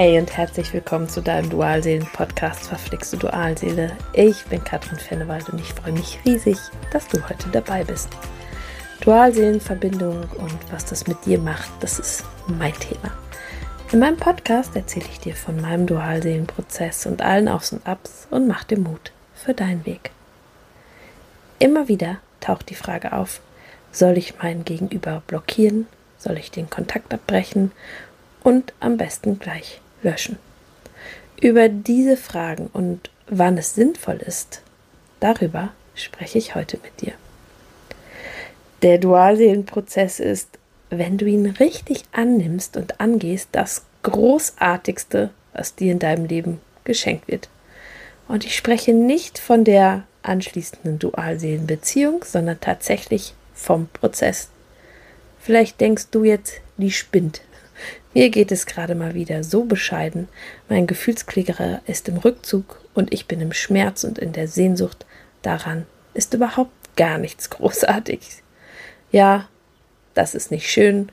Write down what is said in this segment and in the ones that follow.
Hey und herzlich willkommen zu deinem Dualseelen-Podcast Verflixte Dualseele. Ich bin Katrin Fennewald und ich freue mich riesig, dass du heute dabei bist. Dualseelenverbindung und was das mit dir macht, das ist mein Thema. In meinem Podcast erzähle ich dir von meinem Dualseelenprozess und allen Aufs und Abs und mach dir Mut für deinen Weg. Immer wieder taucht die Frage auf, soll ich meinen Gegenüber blockieren? Soll ich den Kontakt abbrechen und am besten gleich löschen. Über diese Fragen und wann es sinnvoll ist, darüber spreche ich heute mit dir. Der Dualseelenprozess ist, wenn du ihn richtig annimmst und angehst, das Großartigste, was dir in deinem Leben geschenkt wird. Und ich spreche nicht von der anschließenden Dualseelenbeziehung, sondern tatsächlich vom Prozess. Vielleicht denkst du jetzt, die spinnt. Mir geht es gerade mal wieder so bescheiden. Mein Gefühlsklickerer ist im Rückzug und ich bin im Schmerz und in der Sehnsucht. Daran ist überhaupt gar nichts Großartiges. Ja, das ist nicht schön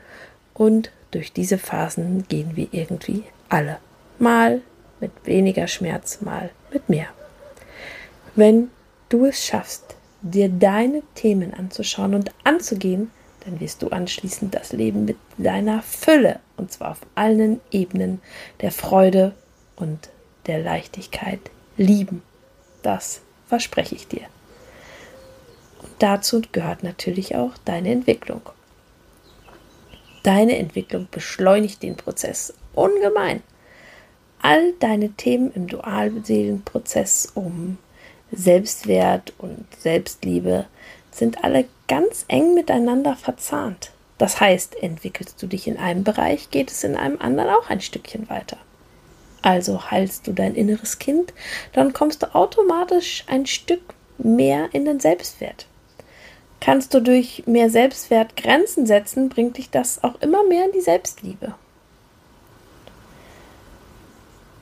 und durch diese Phasen gehen wir irgendwie alle. Mal mit weniger Schmerz, mal mit mehr. Wenn du es schaffst, dir deine Themen anzuschauen und anzugehen, dann wirst du anschließend das Leben mit deiner Fülle, und zwar auf allen Ebenen der Freude und der Leichtigkeit lieben. Das verspreche ich dir. Und dazu gehört natürlich auch deine Entwicklung. Deine Entwicklung beschleunigt den Prozess ungemein. All deine Themen im Dualseelenprozess um Selbstwert und Selbstliebe sind alle ganz eng miteinander verzahnt. Das heißt, entwickelst du dich in einem Bereich, geht es in einem anderen auch ein Stückchen weiter. Also heilst du dein inneres Kind, dann kommst du automatisch ein Stück mehr in den Selbstwert. Kannst du durch mehr Selbstwert Grenzen setzen, bringt dich das auch immer mehr in die Selbstliebe.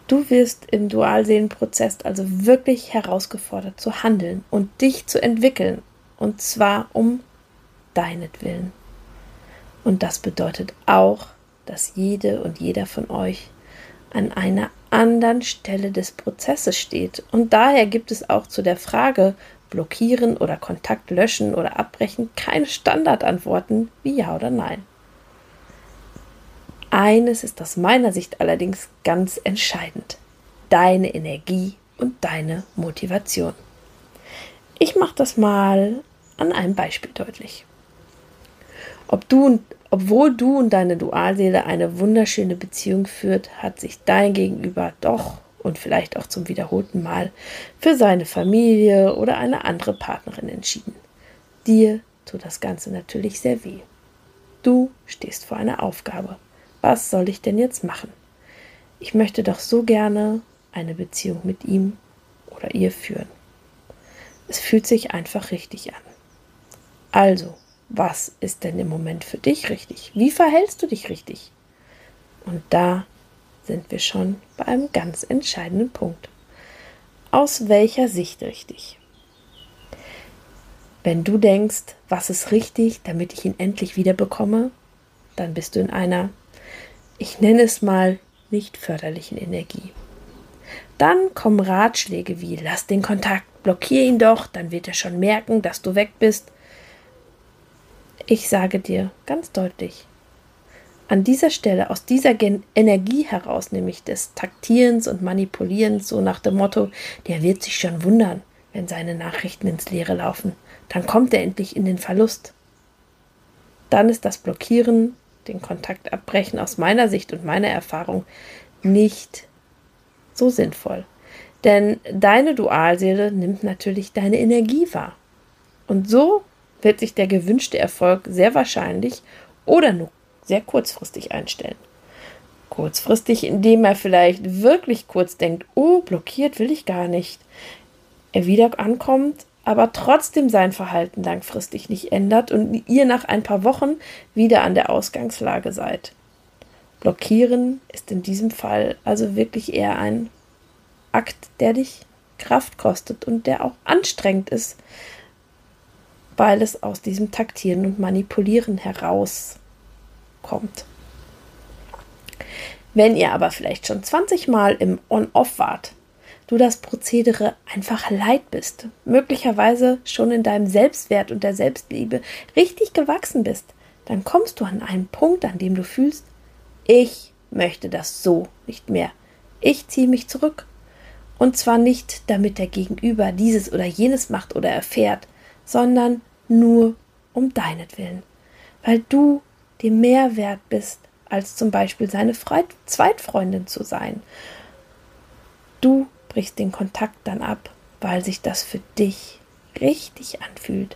Du wirst im Dualseelenprozess also wirklich herausgefordert zu handeln und dich zu entwickeln und zwar um deinetwillen. Und das bedeutet auch, dass jede und jeder von euch an einer anderen Stelle des Prozesses steht. Und daher gibt es auch zu der Frage blockieren oder Kontakt löschen oder abbrechen keine Standardantworten wie ja oder nein. Eines ist aus meiner Sicht allerdings ganz entscheidend. Deine Energie und deine Motivation. Ich mache das mal an einem Beispiel deutlich. Ob du, obwohl du und deine Dualseele eine wunderschöne Beziehung führt, hat sich dein Gegenüber doch und vielleicht auch zum wiederholten Mal für seine Familie oder eine andere Partnerin entschieden. Dir tut das Ganze natürlich sehr weh. Du stehst vor einer Aufgabe. Was soll ich denn jetzt machen? Ich möchte doch so gerne eine Beziehung mit ihm oder ihr führen. Es fühlt sich einfach richtig an. Also, was ist denn im Moment für dich richtig? Wie verhältst du dich richtig? Und da sind wir schon bei einem ganz entscheidenden Punkt. Aus welcher Sicht richtig? Wenn du denkst, was ist richtig, damit ich ihn endlich wieder bekomme, dann bist du in einer, ich nenne es mal, nicht förderlichen Energie. Dann kommen Ratschläge wie, lass den Kontakt, blockier ihn doch, dann wird er schon merken, dass du weg bist. Ich sage dir ganz deutlich, an dieser Stelle, aus dieser Gen Energie heraus, nämlich des Taktierens und Manipulierens, so nach dem Motto, der wird sich schon wundern, wenn seine Nachrichten ins Leere laufen, dann kommt er endlich in den Verlust. Dann ist das Blockieren, den Kontakt abbrechen aus meiner Sicht und meiner Erfahrung nicht so sinnvoll. Denn deine Dualseele nimmt natürlich deine Energie wahr. Und so wird sich der gewünschte Erfolg sehr wahrscheinlich oder nur sehr kurzfristig einstellen. Kurzfristig, indem er vielleicht wirklich kurz denkt, oh, blockiert will ich gar nicht. Er wieder ankommt, aber trotzdem sein Verhalten langfristig nicht ändert und ihr nach ein paar Wochen wieder an der Ausgangslage seid. Blockieren ist in diesem Fall also wirklich eher ein Akt, der dich Kraft kostet und der auch anstrengend ist, weil es aus diesem Taktieren und Manipulieren herauskommt. Wenn ihr aber vielleicht schon 20 Mal im On-Off wart, du das Prozedere einfach leid bist, möglicherweise schon in deinem Selbstwert und der Selbstliebe richtig gewachsen bist, dann kommst du an einen Punkt, an dem du fühlst, ich möchte das so nicht mehr. Ich ziehe mich zurück. Und zwar nicht, damit der Gegenüber dieses oder jenes macht oder erfährt, sondern nur um deinetwillen, weil du dir mehr wert bist, als zum Beispiel seine Zweitfreundin zu sein. Du brichst den Kontakt dann ab, weil sich das für dich richtig anfühlt.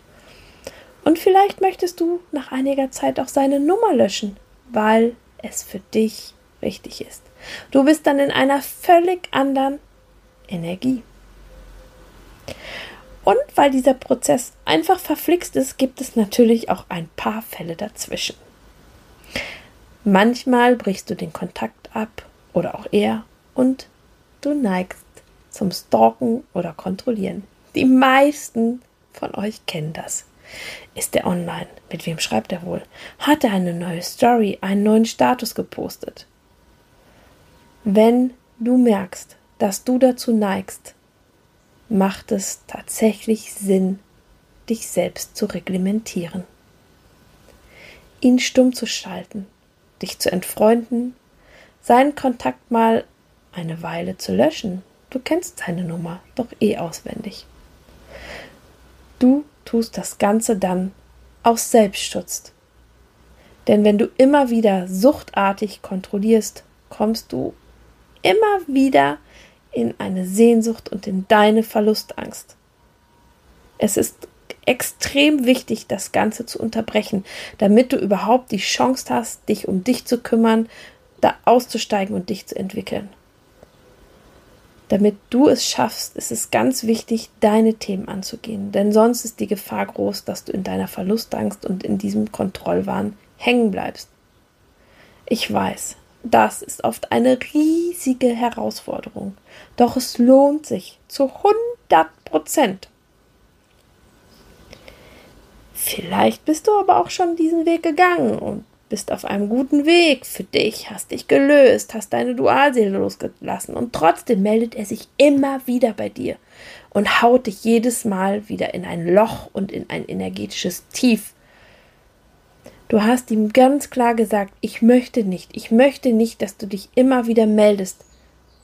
Und vielleicht möchtest du nach einiger Zeit auch seine Nummer löschen, weil es für dich richtig ist. Du bist dann in einer völlig anderen Energie. Und weil dieser Prozess einfach verflixt ist, gibt es natürlich auch ein paar Fälle dazwischen. Manchmal brichst du den Kontakt ab oder auch er und du neigst zum Stalken oder Kontrollieren. Die meisten von euch kennen das. Ist er online? Mit wem schreibt er wohl? Hat er eine neue Story, einen neuen Status gepostet? Wenn du merkst, dass du dazu neigst, macht es tatsächlich Sinn, dich selbst zu reglementieren. Ihn stumm zu schalten, dich zu entfreunden, seinen Kontakt mal eine Weile zu löschen. Du kennst seine Nummer doch eh auswendig. Du tust das Ganze dann aus Selbstschutz. Denn wenn du immer wieder suchtartig kontrollierst, kommst du immer wieder in eine Sehnsucht und in deine Verlustangst. Es ist extrem wichtig, das Ganze zu unterbrechen, damit du überhaupt die Chance hast, dich um dich zu kümmern, da auszusteigen und dich zu entwickeln. Damit du es schaffst, ist es ganz wichtig, deine Themen anzugehen, denn sonst ist die Gefahr groß, dass du in deiner Verlustangst und in diesem Kontrollwahn hängen bleibst. Ich weiß, das ist oft eine riesige Herausforderung, doch es lohnt sich zu 100 Prozent. Vielleicht bist du aber auch schon diesen Weg gegangen und bist auf einem guten Weg für dich, hast dich gelöst, hast deine Dualseele losgelassen und trotzdem meldet er sich immer wieder bei dir und haut dich jedes Mal wieder in ein Loch und in ein energetisches Tief. Du hast ihm ganz klar gesagt, ich möchte nicht, ich möchte nicht, dass du dich immer wieder meldest.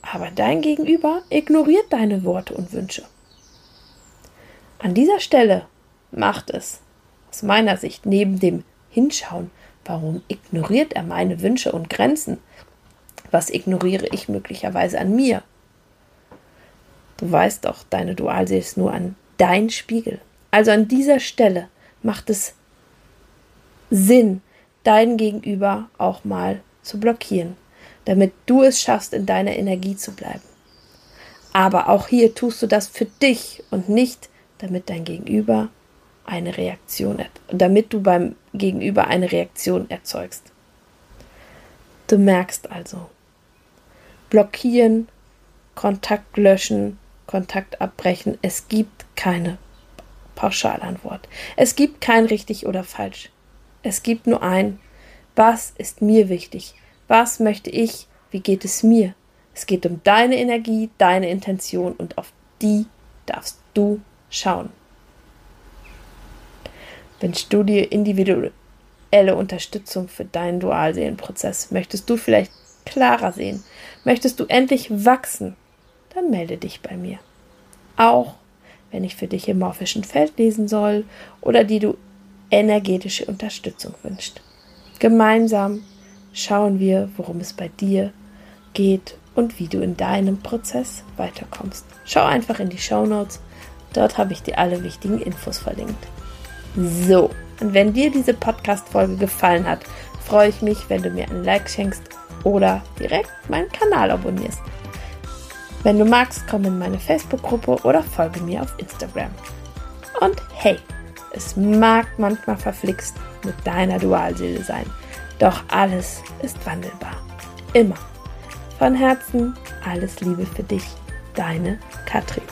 Aber dein Gegenüber ignoriert deine Worte und Wünsche. An dieser Stelle macht es aus meiner Sicht neben dem Hinschauen Warum ignoriert er meine Wünsche und Grenzen? Was ignoriere ich möglicherweise an mir? Du weißt doch, deine Dualseele ist nur an dein Spiegel. Also an dieser Stelle macht es Sinn, dein Gegenüber auch mal zu blockieren, damit du es schaffst, in deiner Energie zu bleiben. Aber auch hier tust du das für dich und nicht, damit dein Gegenüber eine Reaktion, damit du beim Gegenüber eine Reaktion erzeugst. Du merkst also, blockieren, Kontakt löschen, Kontakt abbrechen, es gibt keine Pauschalantwort. Es gibt kein richtig oder falsch. Es gibt nur ein, was ist mir wichtig? Was möchte ich? Wie geht es mir? Es geht um deine Energie, deine Intention und auf die darfst du schauen. Wünschst du dir individuelle Unterstützung für deinen Dualseelenprozess? Möchtest du vielleicht klarer sehen? Möchtest du endlich wachsen? Dann melde dich bei mir. Auch wenn ich für dich im morphischen Feld lesen soll oder die du energetische Unterstützung wünscht. Gemeinsam schauen wir, worum es bei dir geht und wie du in deinem Prozess weiterkommst. Schau einfach in die Show Notes. Dort habe ich dir alle wichtigen Infos verlinkt. So, und wenn dir diese Podcast-Folge gefallen hat, freue ich mich, wenn du mir ein Like schenkst oder direkt meinen Kanal abonnierst. Wenn du magst, komm in meine Facebook-Gruppe oder folge mir auf Instagram. Und hey, es mag manchmal verflixt mit deiner Dualseele sein, doch alles ist wandelbar. Immer. Von Herzen alles Liebe für dich, deine Katrin.